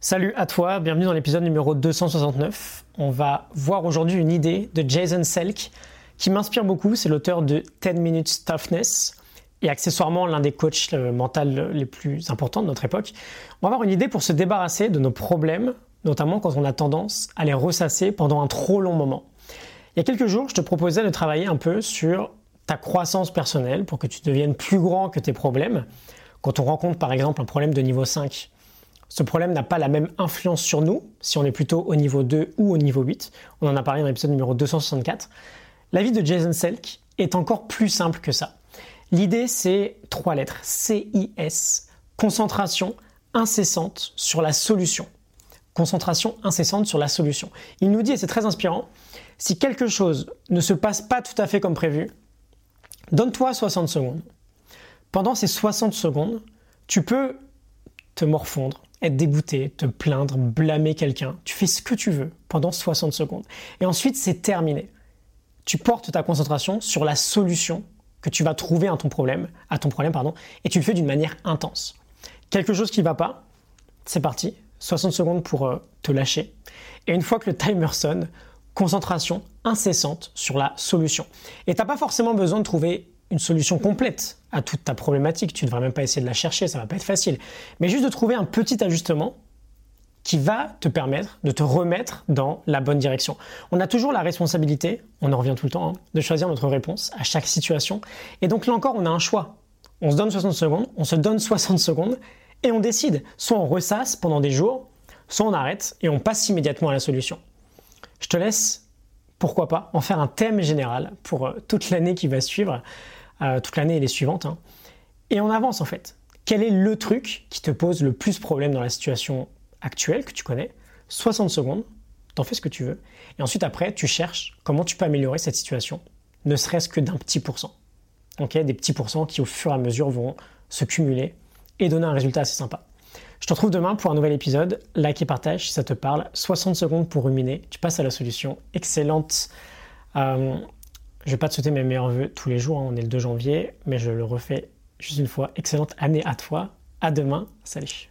Salut à toi, bienvenue dans l'épisode numéro 269. On va voir aujourd'hui une idée de Jason Selk qui m'inspire beaucoup. C'est l'auteur de 10 Minutes Toughness et accessoirement l'un des coachs euh, mentaux les plus importants de notre époque. On va avoir une idée pour se débarrasser de nos problèmes, notamment quand on a tendance à les ressasser pendant un trop long moment. Il y a quelques jours, je te proposais de travailler un peu sur ta croissance personnelle pour que tu deviennes plus grand que tes problèmes. Quand on rencontre par exemple un problème de niveau 5, ce problème n'a pas la même influence sur nous si on est plutôt au niveau 2 ou au niveau 8. On en a parlé dans l'épisode numéro 264. La vie de Jason Selk est encore plus simple que ça. L'idée, c'est trois lettres. C-I-S. Concentration incessante sur la solution. Concentration incessante sur la solution. Il nous dit, et c'est très inspirant, si quelque chose ne se passe pas tout à fait comme prévu, donne-toi 60 secondes. Pendant ces 60 secondes, tu peux te morfondre, être dégoûté, te plaindre, blâmer quelqu'un. Tu fais ce que tu veux pendant 60 secondes. Et ensuite, c'est terminé. Tu portes ta concentration sur la solution que tu vas trouver à ton problème, à ton problème pardon, et tu le fais d'une manière intense. Quelque chose qui ne va pas, c'est parti. 60 secondes pour euh, te lâcher. Et une fois que le timer sonne, concentration incessante sur la solution. Et tu n'as pas forcément besoin de trouver une solution complète à toute ta problématique. Tu ne devrais même pas essayer de la chercher, ça va pas être facile. Mais juste de trouver un petit ajustement qui va te permettre de te remettre dans la bonne direction. On a toujours la responsabilité, on en revient tout le temps, hein, de choisir notre réponse à chaque situation. Et donc là encore, on a un choix. On se donne 60 secondes, on se donne 60 secondes et on décide. Soit on ressasse pendant des jours, soit on arrête et on passe immédiatement à la solution. Je te laisse, pourquoi pas, en faire un thème général pour euh, toute l'année qui va suivre. Euh, toute l'année et les suivantes. Hein. Et on avance en fait. Quel est le truc qui te pose le plus problème dans la situation actuelle que tu connais? 60 secondes, t'en fais ce que tu veux. Et ensuite après, tu cherches comment tu peux améliorer cette situation, ne serait-ce que d'un petit pourcent. Okay des petits pourcents qui au fur et à mesure vont se cumuler et donner un résultat assez sympa. Je te retrouve demain pour un nouvel épisode. Like et partage si ça te parle. 60 secondes pour ruminer. Tu passes à la solution. Excellente. Euh, je vais pas te souhaiter mes meilleurs voeux tous les jours, hein, on est le 2 janvier, mais je le refais juste une fois. Excellente année à toi. À demain. Salut.